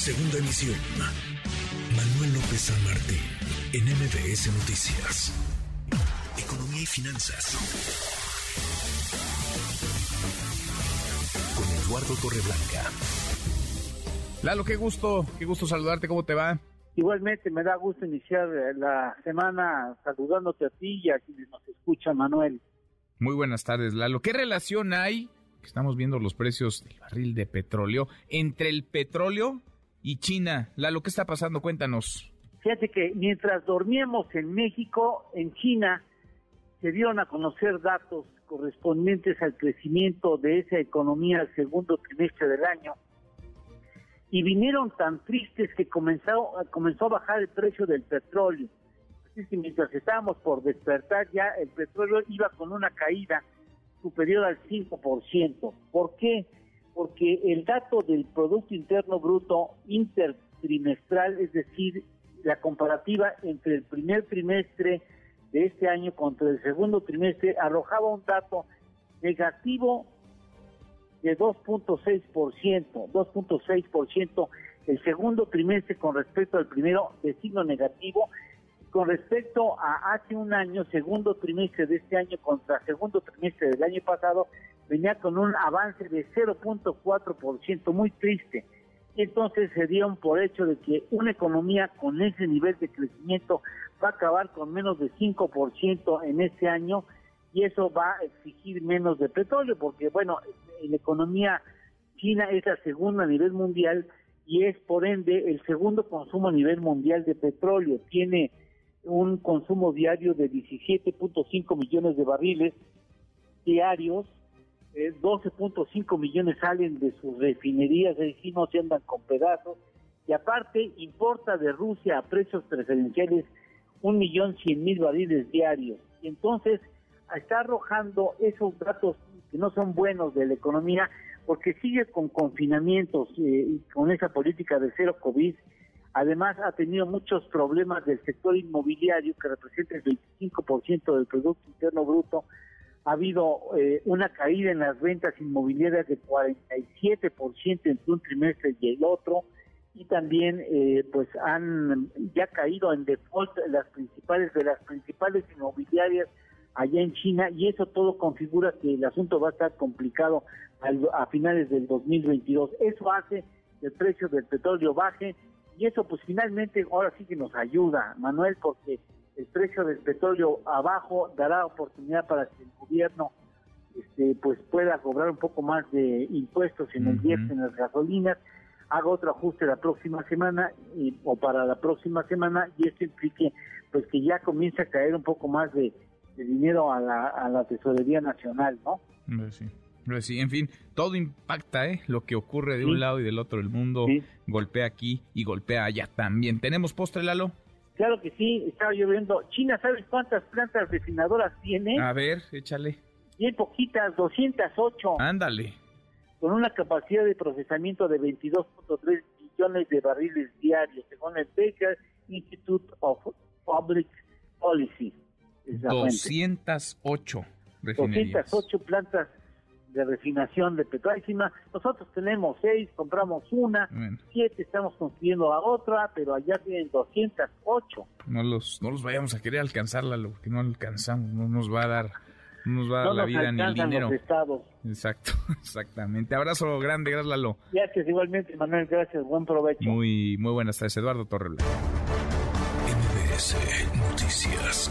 Segunda emisión. Manuel López San Martín, en MBS Noticias. Economía y finanzas. Con Eduardo Torreblanca. Lalo, qué gusto, qué gusto saludarte, ¿cómo te va? Igualmente me da gusto iniciar eh, la semana saludándote a ti y a quienes nos escuchan, Manuel. Muy buenas tardes, Lalo. ¿Qué relación hay, que estamos viendo los precios del barril de petróleo, entre el petróleo y China? Lalo, ¿qué está pasando? Cuéntanos. Fíjate que mientras dormíamos en México, en China, se dieron a conocer datos correspondientes al crecimiento de esa economía al segundo trimestre del año y vinieron tan tristes que comenzó, comenzó a bajar el precio del petróleo. Así que mientras estábamos por despertar ya el petróleo iba con una caída superior al 5%. ¿Por qué? Porque el dato del Producto Interno Bruto intertrimestral, es decir, la comparativa entre el primer trimestre de este año contra el segundo trimestre, arrojaba un dato negativo de 2.6%, 2.6% el segundo trimestre con respecto al primero de signo negativo, con respecto a hace un año, segundo trimestre de este año contra segundo trimestre del año pasado, venía con un avance de 0.4%, muy triste. Entonces se dieron por hecho de que una economía con ese nivel de crecimiento va a acabar con menos de 5% en este año y eso va a exigir menos de petróleo, porque bueno, la economía china es la segunda a nivel mundial y es por ende el segundo consumo a nivel mundial de petróleo. Tiene un consumo diario de 17.5 millones de barriles diarios, 12.5 millones salen de sus refinerías, es decir, no se andan con pedazos, y aparte importa de Rusia a precios preferenciales un millón cien mil barriles diarios. Y entonces está arrojando esos datos que no son buenos de la economía porque sigue con confinamientos eh, y con esa política de cero COVID. Además ha tenido muchos problemas del sector inmobiliario que representa el 25% del Producto Interno Bruto. Ha habido eh, una caída en las ventas inmobiliarias de 47% entre un trimestre y el otro y también eh, pues han ya caído en default las principales de las principales inmobiliarias allá en China y eso todo configura que el asunto va a estar complicado a finales del 2022. Eso hace que el precio del petróleo baje y eso pues finalmente ahora sí que nos ayuda, Manuel, porque el precio del petróleo abajo dará oportunidad para que el gobierno este, pues pueda cobrar un poco más de impuestos en el diésel, en las gasolinas, haga otro ajuste la próxima semana o para la próxima semana y esto implique pues que ya comience a caer un poco más de dinero a la, a la tesorería nacional, ¿no? Sí. Sí, en fin, todo impacta, ¿eh? Lo que ocurre de un lado y del otro del mundo, golpea aquí y golpea allá también. ¿Tenemos postre, Lalo? Claro que sí, estaba lloviendo. China, ¿sabes cuántas plantas refinadoras tiene? A ver, échale. Bien poquitas, 208. Ándale. Con una capacidad de procesamiento de 22.3 millones de barriles diarios, según el Baker Institute of Public Policy. 208 refinerías. 208 plantas de refinación de petróleo. Nosotros tenemos seis, compramos una, siete, estamos construyendo la otra, pero allá tienen 208. No los, no los vayamos a querer alcanzar, Lalo, porque no alcanzamos, no nos va a dar, no nos va a dar la vida ni el dinero. Exacto, exactamente. Abrazo grande, gracias Lalo. Gracias igualmente, Manuel, gracias, buen provecho. Muy, muy buenas tardes, Eduardo Torreblanca. MBS Noticias.